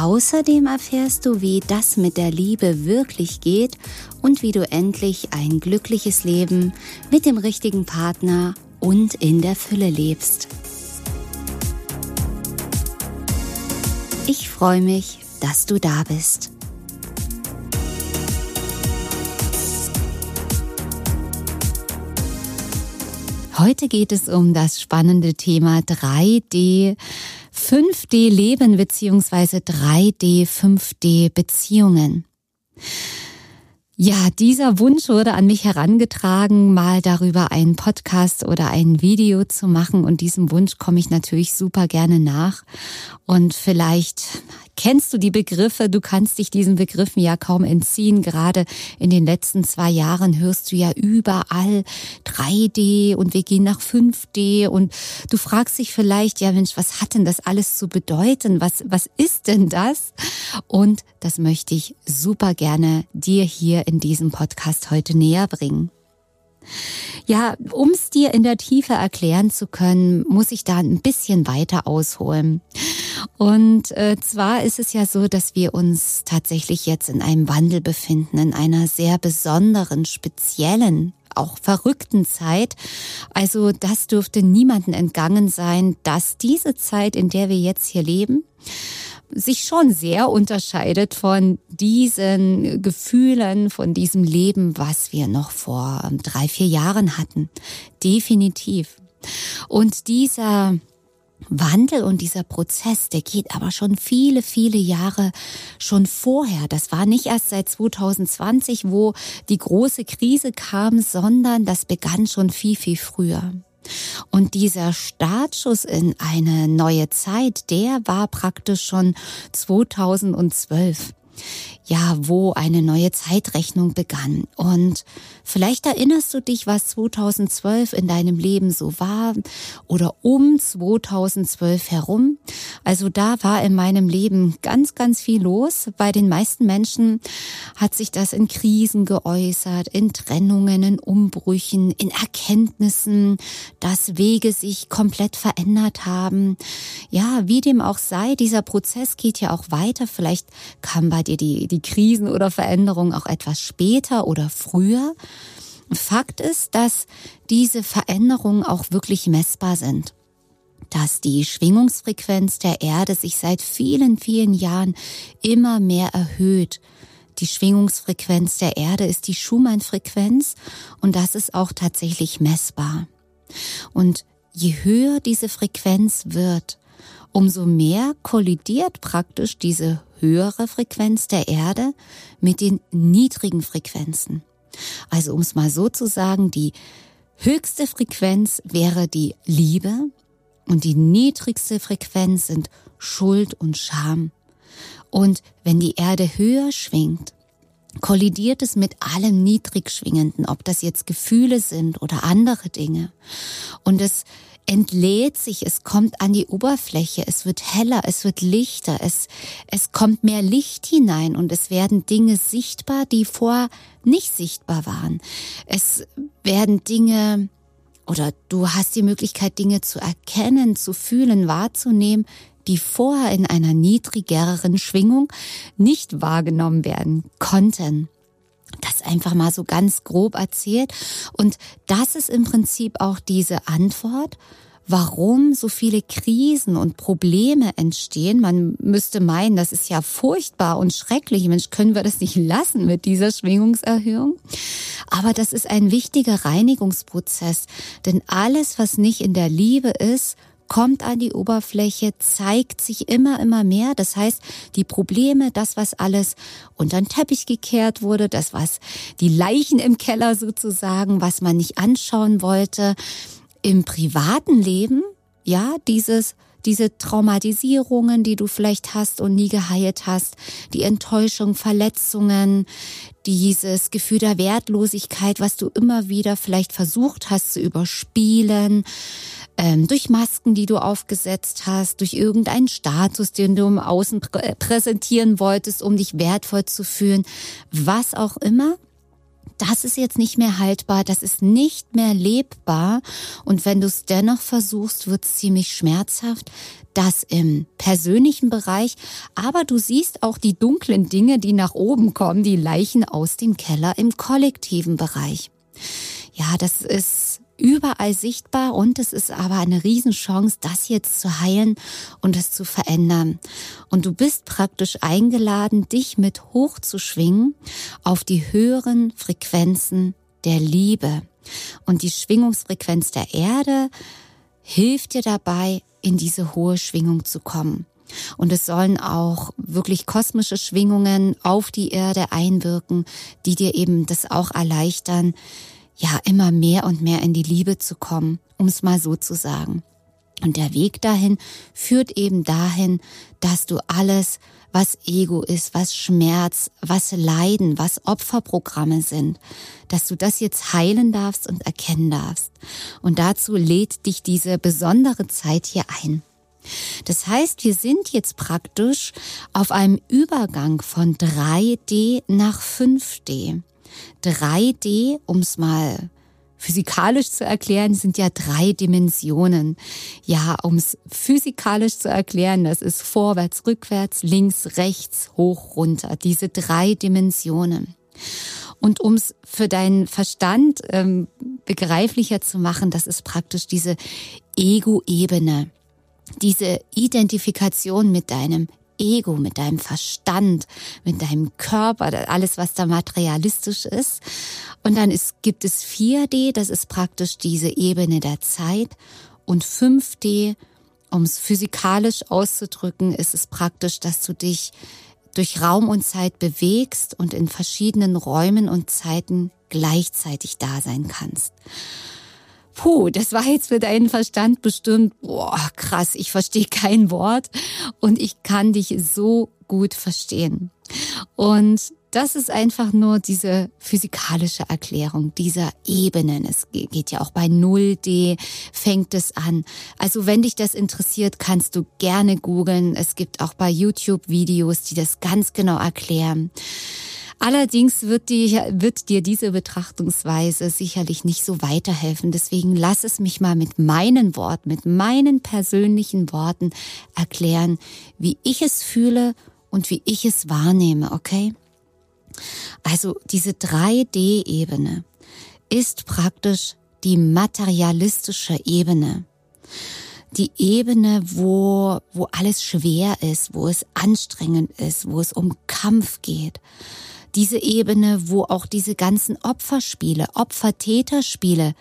Außerdem erfährst du, wie das mit der Liebe wirklich geht und wie du endlich ein glückliches Leben mit dem richtigen Partner und in der Fülle lebst. Ich freue mich, dass du da bist. Heute geht es um das spannende Thema 3D 5D-Leben beziehungsweise 3D, 5D-Beziehungen. Ja, dieser Wunsch wurde an mich herangetragen, mal darüber einen Podcast oder ein Video zu machen und diesem Wunsch komme ich natürlich super gerne nach. Und vielleicht kennst du die Begriffe, du kannst dich diesen Begriffen ja kaum entziehen. Gerade in den letzten zwei Jahren hörst du ja überall 3D und wir gehen nach 5D und du fragst dich vielleicht, ja Mensch, was hat denn das alles zu bedeuten? Was, was ist denn das? Und das möchte ich super gerne dir hier in diesem Podcast heute näher bringen. Ja, um es dir in der Tiefe erklären zu können, muss ich da ein bisschen weiter ausholen. Und äh, zwar ist es ja so, dass wir uns tatsächlich jetzt in einem Wandel befinden, in einer sehr besonderen, speziellen auch verrückten Zeit. Also das dürfte niemanden entgangen sein, dass diese Zeit, in der wir jetzt hier leben, sich schon sehr unterscheidet von diesen Gefühlen, von diesem Leben, was wir noch vor drei, vier Jahren hatten. Definitiv. Und dieser Wandel und dieser Prozess, der geht aber schon viele, viele Jahre schon vorher. Das war nicht erst seit 2020, wo die große Krise kam, sondern das begann schon viel, viel früher. Und dieser Startschuss in eine neue Zeit, der war praktisch schon 2012 ja, wo eine neue Zeitrechnung begann. Und vielleicht erinnerst du dich, was 2012 in deinem Leben so war oder um 2012 herum. Also da war in meinem Leben ganz, ganz viel los. Bei den meisten Menschen hat sich das in Krisen geäußert, in Trennungen, in Umbrüchen, in Erkenntnissen, dass Wege sich komplett verändert haben. Ja, wie dem auch sei, dieser Prozess geht ja auch weiter. Vielleicht kam bei dir die, die Krisen oder Veränderungen auch etwas später oder früher. Fakt ist, dass diese Veränderungen auch wirklich messbar sind dass die Schwingungsfrequenz der Erde sich seit vielen, vielen Jahren immer mehr erhöht. Die Schwingungsfrequenz der Erde ist die Schumann-Frequenz und das ist auch tatsächlich messbar. Und je höher diese Frequenz wird, umso mehr kollidiert praktisch diese höhere Frequenz der Erde mit den niedrigen Frequenzen. Also um es mal so zu sagen, die höchste Frequenz wäre die Liebe und die niedrigste Frequenz sind Schuld und Scham. Und wenn die Erde höher schwingt, kollidiert es mit allem Niedrigschwingenden, ob das jetzt Gefühle sind oder andere Dinge. Und es entlädt sich, es kommt an die Oberfläche, es wird heller, es wird lichter, es, es kommt mehr Licht hinein und es werden Dinge sichtbar, die vorher nicht sichtbar waren. Es werden Dinge oder du hast die Möglichkeit, Dinge zu erkennen, zu fühlen, wahrzunehmen, die vorher in einer niedrigeren Schwingung nicht wahrgenommen werden konnten. Das einfach mal so ganz grob erzählt. Und das ist im Prinzip auch diese Antwort, warum so viele Krisen und Probleme entstehen. Man müsste meinen, das ist ja furchtbar und schrecklich. Mensch, können wir das nicht lassen mit dieser Schwingungserhöhung? Aber das ist ein wichtiger Reinigungsprozess. Denn alles, was nicht in der Liebe ist, kommt an die Oberfläche, zeigt sich immer, immer mehr. Das heißt, die Probleme, das, was alles unter den Teppich gekehrt wurde, das, was die Leichen im Keller sozusagen, was man nicht anschauen wollte, im privaten Leben, ja, dieses diese Traumatisierungen, die du vielleicht hast und nie geheilt hast, die Enttäuschung, Verletzungen, dieses Gefühl der Wertlosigkeit, was du immer wieder vielleicht versucht hast zu überspielen, durch Masken, die du aufgesetzt hast, durch irgendeinen Status, den du im Außen prä präsentieren wolltest, um dich wertvoll zu fühlen, was auch immer das ist jetzt nicht mehr haltbar, das ist nicht mehr lebbar. Und wenn du es dennoch versuchst, wird es ziemlich schmerzhaft. Das im persönlichen Bereich, aber du siehst auch die dunklen Dinge, die nach oben kommen, die Leichen aus dem Keller im kollektiven Bereich. Ja, das ist überall sichtbar und es ist aber eine Riesenchance, das jetzt zu heilen und es zu verändern. Und du bist praktisch eingeladen, dich mit hochzuschwingen auf die höheren Frequenzen der Liebe. Und die Schwingungsfrequenz der Erde hilft dir dabei, in diese hohe Schwingung zu kommen. Und es sollen auch wirklich kosmische Schwingungen auf die Erde einwirken, die dir eben das auch erleichtern, ja immer mehr und mehr in die Liebe zu kommen, um es mal so zu sagen. Und der Weg dahin führt eben dahin, dass du alles, was Ego ist, was Schmerz, was Leiden, was Opferprogramme sind, dass du das jetzt heilen darfst und erkennen darfst. Und dazu lädt dich diese besondere Zeit hier ein. Das heißt, wir sind jetzt praktisch auf einem Übergang von 3D nach 5D. 3D, um es mal physikalisch zu erklären, sind ja drei Dimensionen. Ja, um es physikalisch zu erklären, das ist vorwärts, rückwärts, links, rechts, hoch, runter. Diese drei Dimensionen. Und um es für deinen Verstand ähm, begreiflicher zu machen, das ist praktisch diese Ego-Ebene, diese Identifikation mit deinem Ego, mit deinem Verstand, mit deinem Körper, alles, was da materialistisch ist. Und dann ist, gibt es 4D, das ist praktisch diese Ebene der Zeit. Und 5D, um es physikalisch auszudrücken, ist es praktisch, dass du dich durch Raum und Zeit bewegst und in verschiedenen Räumen und Zeiten gleichzeitig da sein kannst puh, das war jetzt für deinen Verstand bestimmt, boah, krass, ich verstehe kein Wort und ich kann dich so gut verstehen. Und das ist einfach nur diese physikalische Erklärung dieser Ebenen. Es geht ja auch bei 0D, fängt es an. Also wenn dich das interessiert, kannst du gerne googeln. Es gibt auch bei YouTube Videos, die das ganz genau erklären. Allerdings wird, die, wird dir diese Betrachtungsweise sicherlich nicht so weiterhelfen. Deswegen lass es mich mal mit meinen Worten, mit meinen persönlichen Worten erklären, wie ich es fühle und wie ich es wahrnehme, okay? Also diese 3D-Ebene ist praktisch die materialistische Ebene. Die Ebene, wo, wo alles schwer ist, wo es anstrengend ist, wo es um Kampf geht diese Ebene, wo auch diese ganzen Opferspiele, Opfer-Täter-Spiele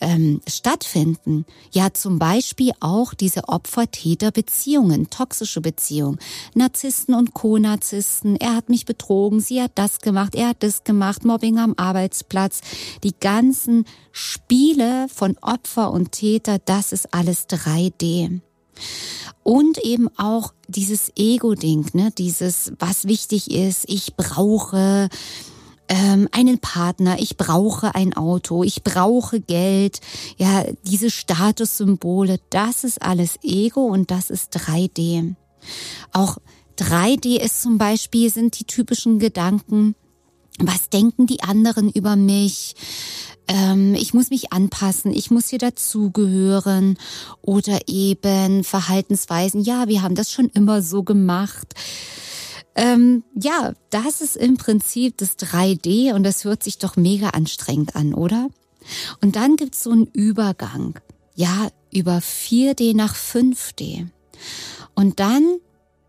ähm, stattfinden. Ja, zum Beispiel auch diese Opfer-Täter-Beziehungen, toxische Beziehungen, Narzissten und Co-Narzissten. Er hat mich betrogen, sie hat das gemacht, er hat das gemacht, Mobbing am Arbeitsplatz. Die ganzen Spiele von Opfer und Täter, das ist alles 3D. Und eben auch dieses Ego-Ding, ne? dieses, was wichtig ist, ich brauche ähm, einen Partner, ich brauche ein Auto, ich brauche Geld, ja, diese Statussymbole, das ist alles Ego und das ist 3D. Auch 3D ist zum Beispiel, sind die typischen Gedanken, was denken die anderen über mich? Ähm, ich muss mich anpassen, ich muss hier dazugehören oder eben Verhaltensweisen, ja, wir haben das schon immer so gemacht. Ähm, ja, das ist im Prinzip das 3D und das hört sich doch mega anstrengend an, oder? Und dann gibt's so einen Übergang, ja, über 4D nach 5D. Und dann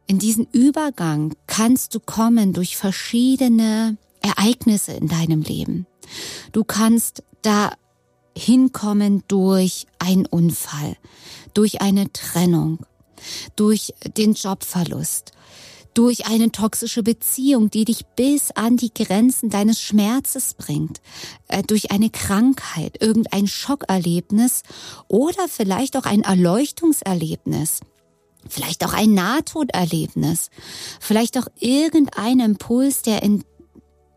in diesen Übergang kannst du kommen durch verschiedene Ereignisse in deinem Leben. Du kannst da hinkommen durch einen Unfall, durch eine Trennung, durch den Jobverlust, durch eine toxische Beziehung, die dich bis an die Grenzen deines Schmerzes bringt, äh, durch eine Krankheit, irgendein Schockerlebnis oder vielleicht auch ein Erleuchtungserlebnis. Vielleicht auch ein Nahtoderlebnis. Vielleicht auch irgendein Impuls, der in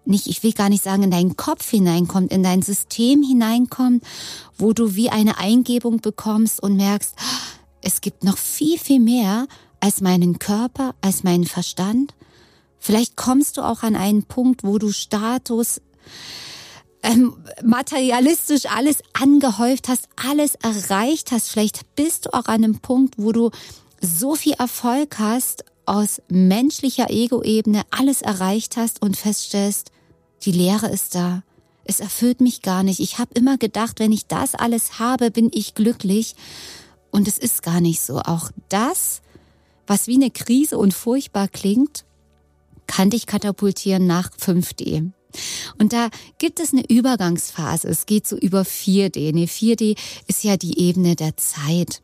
nicht, ich will gar nicht sagen, in deinen Kopf hineinkommt, in dein System hineinkommt, wo du wie eine Eingebung bekommst und merkst, es gibt noch viel, viel mehr als meinen Körper, als meinen Verstand. Vielleicht kommst du auch an einen Punkt, wo du Status, ähm, materialistisch alles angehäuft hast, alles erreicht hast. Vielleicht bist du auch an einem Punkt, wo du so viel Erfolg hast, aus menschlicher Ego-Ebene alles erreicht hast und feststellst, die Leere ist da. Es erfüllt mich gar nicht. Ich habe immer gedacht, wenn ich das alles habe, bin ich glücklich. Und es ist gar nicht so. Auch das, was wie eine Krise und furchtbar klingt, kann dich katapultieren nach 5D. Und da gibt es eine Übergangsphase. Es geht so über 4D. Nee, 4D ist ja die Ebene der Zeit.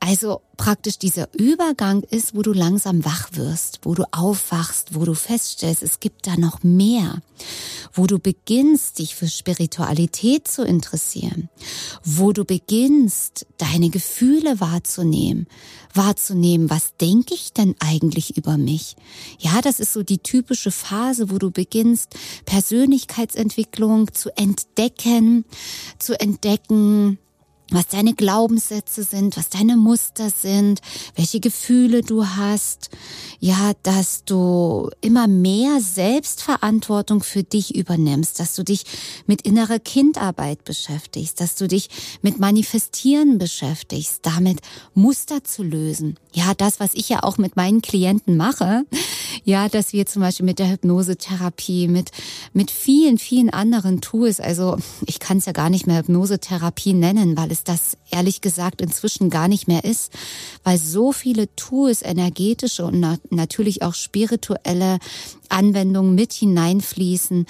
Also praktisch dieser Übergang ist, wo du langsam wach wirst, wo du aufwachst, wo du feststellst, es gibt da noch mehr, wo du beginnst, dich für Spiritualität zu interessieren, wo du beginnst, deine Gefühle wahrzunehmen, wahrzunehmen, was denke ich denn eigentlich über mich? Ja, das ist so die typische Phase, wo du beginnst, Persönlichkeitsentwicklung zu entdecken, zu entdecken, was deine Glaubenssätze sind, was deine Muster sind, welche Gefühle du hast, ja, dass du immer mehr Selbstverantwortung für dich übernimmst, dass du dich mit innerer Kindarbeit beschäftigst, dass du dich mit Manifestieren beschäftigst, damit Muster zu lösen. Ja, das, was ich ja auch mit meinen Klienten mache, ja, dass wir zum Beispiel mit der Hypnosetherapie, mit, mit vielen, vielen anderen Tools, also ich kann es ja gar nicht mehr Hypnosetherapie nennen, weil es es das ehrlich gesagt inzwischen gar nicht mehr ist, weil so viele Tools, energetische und natürlich auch spirituelle Anwendungen mit hineinfließen,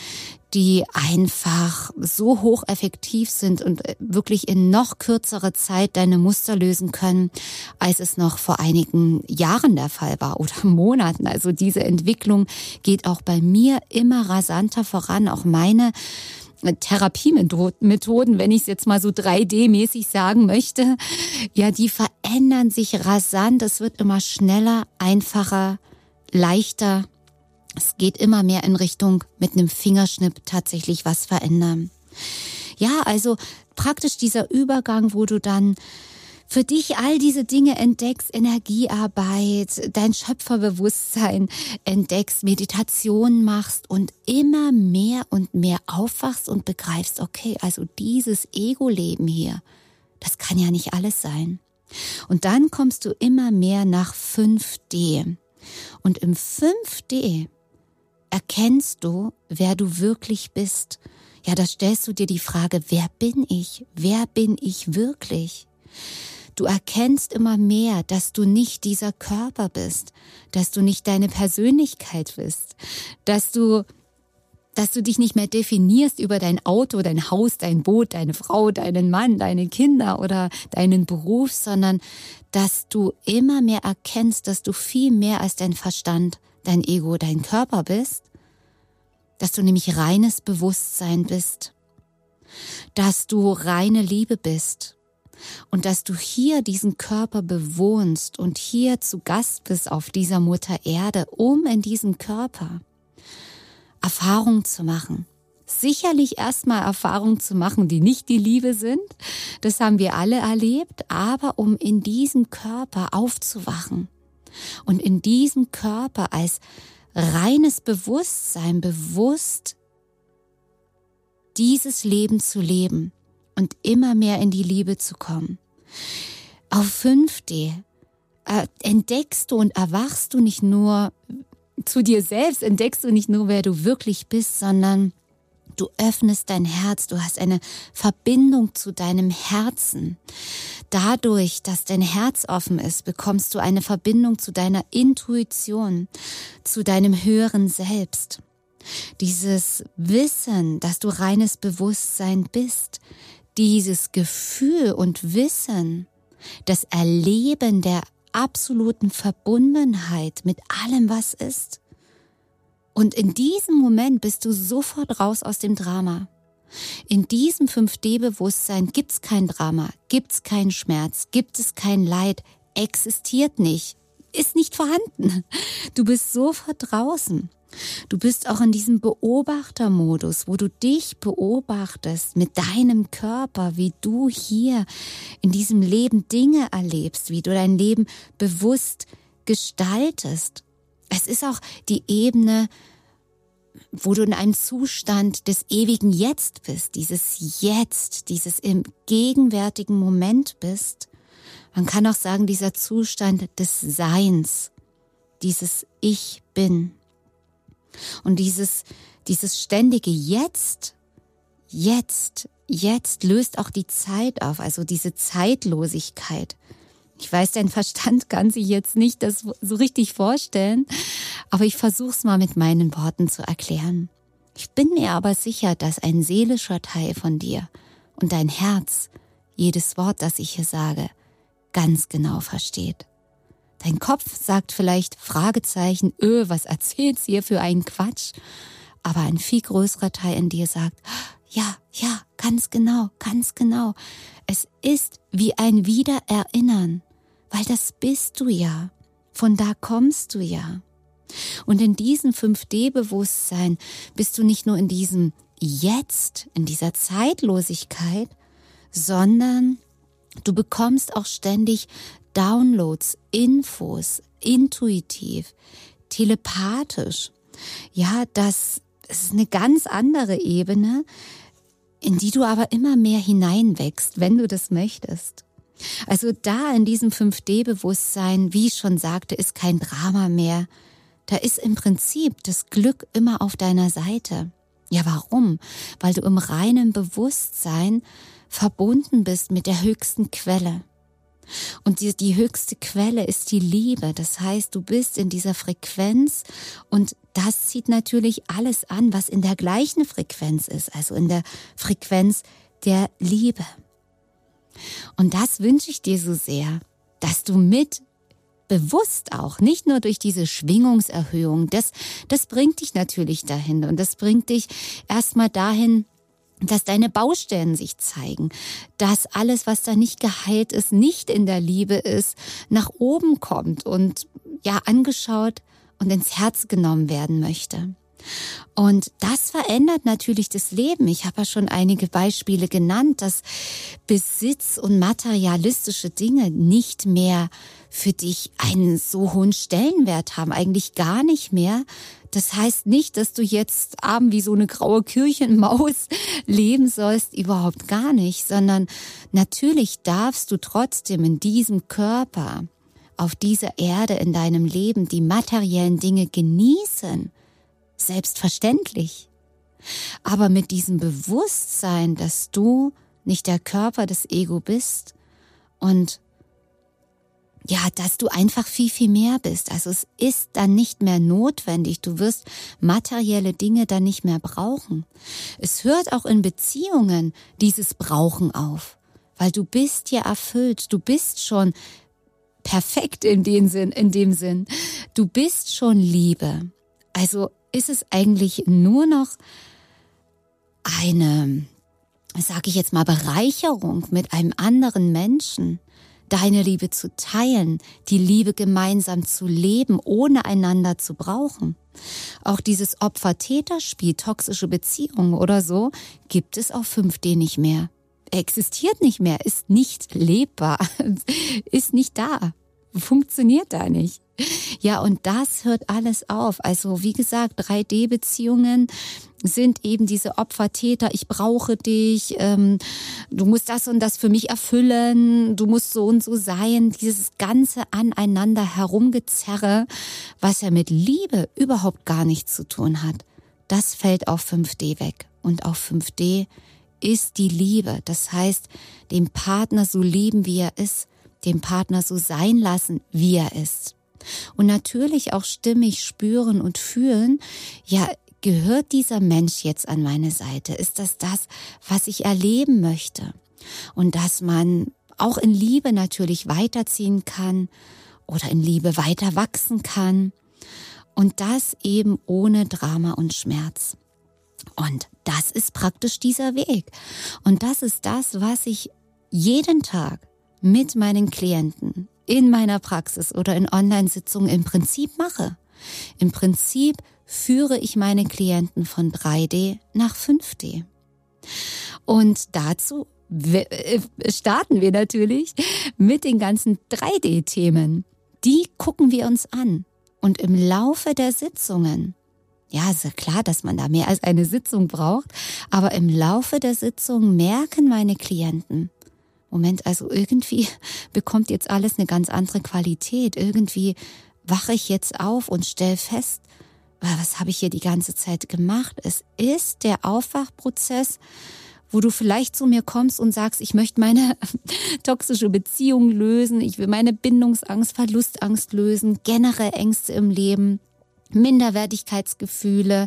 die einfach so hocheffektiv sind und äh, wirklich in noch kürzerer Zeit deine Muster lösen können, als es noch vor einigen Jahren der Fall war oder Monaten. Also diese Entwicklung geht auch bei mir immer rasanter voran. Auch meine Therapiemethoden, wenn ich es jetzt mal so 3D-mäßig sagen möchte, ja, die verändern sich rasant. Es wird immer schneller, einfacher, leichter. Es geht immer mehr in Richtung mit einem Fingerschnipp tatsächlich was verändern. Ja, also praktisch dieser Übergang, wo du dann für dich all diese Dinge entdeckst, Energiearbeit, dein Schöpferbewusstsein entdeckst, Meditation machst und immer mehr und mehr aufwachst und begreifst, okay, also dieses Ego-Leben hier, das kann ja nicht alles sein. Und dann kommst du immer mehr nach 5D. Und im 5D erkennst du, wer du wirklich bist. Ja, da stellst du dir die Frage, wer bin ich? Wer bin ich wirklich? Du erkennst immer mehr, dass du nicht dieser Körper bist, dass du nicht deine Persönlichkeit bist, dass du dass du dich nicht mehr definierst über dein Auto, dein Haus, dein Boot, deine Frau, deinen Mann, deine Kinder oder deinen Beruf, sondern dass du immer mehr erkennst, dass du viel mehr als dein Verstand, dein Ego, dein Körper bist, dass du nämlich reines Bewusstsein bist, dass du reine Liebe bist und dass du hier diesen Körper bewohnst und hier zu Gast bist auf dieser Mutter Erde, um in diesem Körper Erfahrungen zu machen. Sicherlich erstmal Erfahrungen zu machen, die nicht die Liebe sind. Das haben wir alle erlebt, aber um in diesem Körper aufzuwachen und in diesem Körper als reines Bewusstsein bewusst dieses Leben zu leben und immer mehr in die Liebe zu kommen. Auf 5D äh, entdeckst du und erwachst du nicht nur zu dir selbst, entdeckst du nicht nur, wer du wirklich bist, sondern du öffnest dein Herz, du hast eine Verbindung zu deinem Herzen. Dadurch, dass dein Herz offen ist, bekommst du eine Verbindung zu deiner Intuition, zu deinem höheren Selbst. Dieses Wissen, dass du reines Bewusstsein bist, dieses Gefühl und Wissen, das Erleben der absoluten Verbundenheit mit allem, was ist. Und in diesem Moment bist du sofort raus aus dem Drama. In diesem 5D-Bewusstsein gibt's kein Drama, gibt's keinen Schmerz, gibt es kein Leid, existiert nicht, ist nicht vorhanden. Du bist sofort draußen. Du bist auch in diesem Beobachtermodus, wo du dich beobachtest mit deinem Körper, wie du hier in diesem Leben Dinge erlebst, wie du dein Leben bewusst gestaltest. Es ist auch die Ebene, wo du in einem Zustand des ewigen Jetzt bist, dieses Jetzt, dieses im gegenwärtigen Moment bist. Man kann auch sagen, dieser Zustand des Seins, dieses Ich bin. Und dieses, dieses ständige Jetzt, jetzt, jetzt löst auch die Zeit auf, also diese Zeitlosigkeit. Ich weiß, dein Verstand kann sich jetzt nicht das so richtig vorstellen, aber ich versuche es mal mit meinen Worten zu erklären. Ich bin mir aber sicher, dass ein seelischer Teil von dir und dein Herz jedes Wort, das ich hier sage, ganz genau versteht. Dein Kopf sagt vielleicht Fragezeichen, öh, was erzählt sie hier für einen Quatsch? Aber ein viel größerer Teil in dir sagt, ja, ja, ganz genau, ganz genau. Es ist wie ein Wiedererinnern, weil das bist du ja. Von da kommst du ja. Und in diesem 5D-Bewusstsein bist du nicht nur in diesem Jetzt, in dieser Zeitlosigkeit, sondern du bekommst auch ständig Downloads, Infos, intuitiv, telepathisch. Ja, das ist eine ganz andere Ebene, in die du aber immer mehr hineinwächst, wenn du das möchtest. Also da in diesem 5D-Bewusstsein, wie ich schon sagte, ist kein Drama mehr. Da ist im Prinzip das Glück immer auf deiner Seite. Ja, warum? Weil du im reinen Bewusstsein verbunden bist mit der höchsten Quelle. Und die, die höchste Quelle ist die Liebe. Das heißt, du bist in dieser Frequenz und das zieht natürlich alles an, was in der gleichen Frequenz ist, also in der Frequenz der Liebe. Und das wünsche ich dir so sehr, dass du mit bewusst auch, nicht nur durch diese Schwingungserhöhung, das, das bringt dich natürlich dahin und das bringt dich erstmal dahin, dass deine Baustellen sich zeigen, dass alles, was da nicht geheilt ist, nicht in der Liebe ist, nach oben kommt und ja angeschaut und ins Herz genommen werden möchte. Und das verändert natürlich das Leben. Ich habe ja schon einige Beispiele genannt, dass Besitz und materialistische Dinge nicht mehr für dich einen so hohen Stellenwert haben, eigentlich gar nicht mehr, das heißt nicht, dass du jetzt abend wie so eine graue Kirchenmaus leben sollst, überhaupt gar nicht, sondern natürlich darfst du trotzdem in diesem Körper, auf dieser Erde, in deinem Leben die materiellen Dinge genießen. Selbstverständlich. Aber mit diesem Bewusstsein, dass du nicht der Körper des Ego bist und ja, dass du einfach viel, viel mehr bist. Also es ist dann nicht mehr notwendig. Du wirst materielle Dinge dann nicht mehr brauchen. Es hört auch in Beziehungen dieses Brauchen auf, weil du bist ja erfüllt. Du bist schon perfekt in dem Sinn, in dem Sinn. Du bist schon Liebe. Also ist es eigentlich nur noch eine, sage ich jetzt mal, Bereicherung mit einem anderen Menschen deine Liebe zu teilen, die Liebe gemeinsam zu leben, ohne einander zu brauchen. Auch dieses Opfer-Täter-Spiel, toxische Beziehungen oder so, gibt es auf 5D nicht mehr. Existiert nicht mehr, ist nicht lebbar, ist nicht da, funktioniert da nicht. Ja, und das hört alles auf. Also wie gesagt, 3D-Beziehungen sind eben diese Opfertäter. Ich brauche dich. Ähm, du musst das und das für mich erfüllen. Du musst so und so sein. Dieses ganze aneinander herumgezerre, was ja mit Liebe überhaupt gar nichts zu tun hat. Das fällt auf 5D weg. Und auf 5D ist die Liebe. Das heißt, den Partner so lieben, wie er ist, den Partner so sein lassen, wie er ist. Und natürlich auch stimmig spüren und fühlen, ja, gehört dieser Mensch jetzt an meine Seite? Ist das das, was ich erleben möchte? Und dass man auch in Liebe natürlich weiterziehen kann oder in Liebe weiter wachsen kann. Und das eben ohne Drama und Schmerz. Und das ist praktisch dieser Weg. Und das ist das, was ich jeden Tag mit meinen Klienten in meiner Praxis oder in Online-Sitzungen im Prinzip mache. Im Prinzip führe ich meine Klienten von 3D nach 5D. Und dazu äh, starten wir natürlich mit den ganzen 3D-Themen. Die gucken wir uns an. Und im Laufe der Sitzungen, ja, ist ja klar, dass man da mehr als eine Sitzung braucht, aber im Laufe der Sitzung merken meine Klienten, Moment, also irgendwie bekommt jetzt alles eine ganz andere Qualität. Irgendwie wache ich jetzt auf und stell fest, was habe ich hier die ganze Zeit gemacht? Es ist der Aufwachprozess, wo du vielleicht zu mir kommst und sagst, ich möchte meine toxische Beziehung lösen, ich will meine Bindungsangst, Verlustangst lösen, generell Ängste im Leben, Minderwertigkeitsgefühle,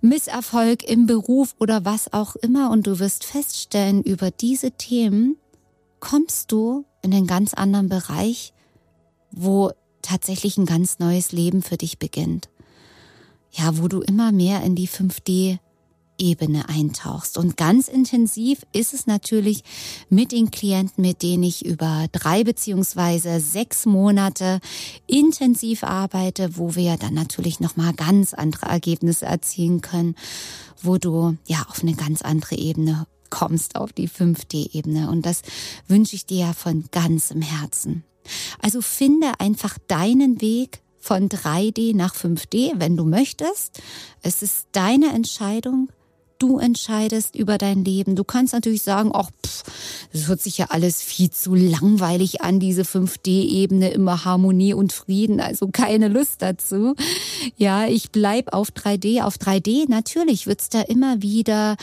Misserfolg im Beruf oder was auch immer. Und du wirst feststellen, über diese Themen kommst du in einen ganz anderen Bereich, wo tatsächlich ein ganz neues Leben für dich beginnt. Ja, wo du immer mehr in die 5D Ebene eintauchst. Und ganz intensiv ist es natürlich mit den Klienten, mit denen ich über drei beziehungsweise sechs Monate intensiv arbeite, wo wir dann natürlich nochmal ganz andere Ergebnisse erzielen können, wo du ja auf eine ganz andere Ebene kommst, auf die 5D-Ebene. Und das wünsche ich dir ja von ganzem Herzen. Also finde einfach deinen Weg von 3D nach 5D, wenn du möchtest. Es ist deine Entscheidung. Du entscheidest über dein Leben. Du kannst natürlich sagen, ach, pff, das hört sich ja alles viel zu langweilig an, diese 5D-Ebene, immer Harmonie und Frieden, also keine Lust dazu. Ja, ich bleib auf 3D. Auf 3D, natürlich wird's da immer wieder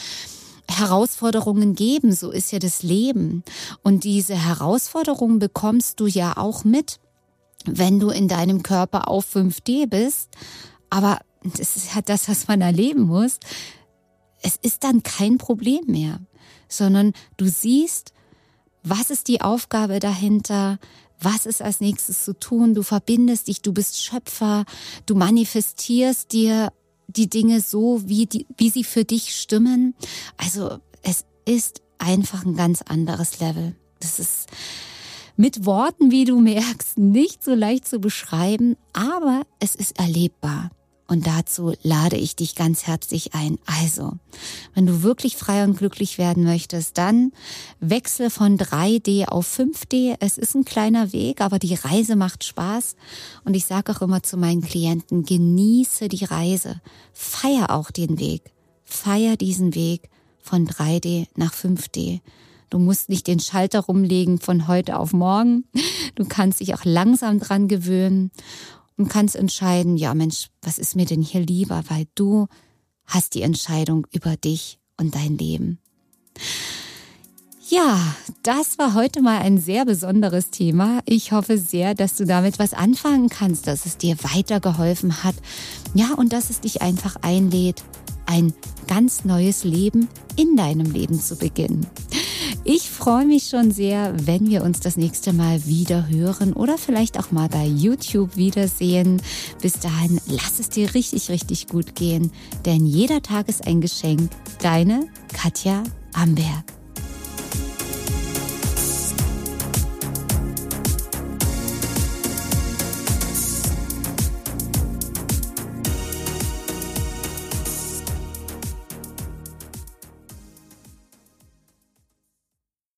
Herausforderungen geben, so ist ja das Leben. Und diese Herausforderungen bekommst du ja auch mit, wenn du in deinem Körper auf 5D bist. Aber das ist ja das, was man erleben muss es ist dann kein Problem mehr, sondern du siehst, was ist die Aufgabe dahinter, was ist als nächstes zu tun, du verbindest dich, du bist Schöpfer, du manifestierst dir die Dinge so, wie, die, wie sie für dich stimmen. Also es ist einfach ein ganz anderes Level. Das ist mit Worten, wie du merkst, nicht so leicht zu beschreiben, aber es ist erlebbar. Und dazu lade ich dich ganz herzlich ein. Also, wenn du wirklich frei und glücklich werden möchtest, dann wechsle von 3D auf 5D. Es ist ein kleiner Weg, aber die Reise macht Spaß. Und ich sage auch immer zu meinen Klienten, genieße die Reise. Feier auch den Weg. Feier diesen Weg von 3D nach 5D. Du musst nicht den Schalter rumlegen von heute auf morgen. Du kannst dich auch langsam dran gewöhnen und kannst entscheiden, ja Mensch, was ist mir denn hier lieber, weil du hast die Entscheidung über dich und dein Leben. Ja, das war heute mal ein sehr besonderes Thema. Ich hoffe sehr, dass du damit was anfangen kannst, dass es dir weitergeholfen hat. Ja, und dass es dich einfach einlädt, ein ganz neues Leben in deinem Leben zu beginnen. Ich freue mich schon sehr, wenn wir uns das nächste Mal wieder hören oder vielleicht auch mal bei YouTube wiedersehen. Bis dahin, lass es dir richtig, richtig gut gehen, denn jeder Tag ist ein Geschenk. Deine Katja Amberg.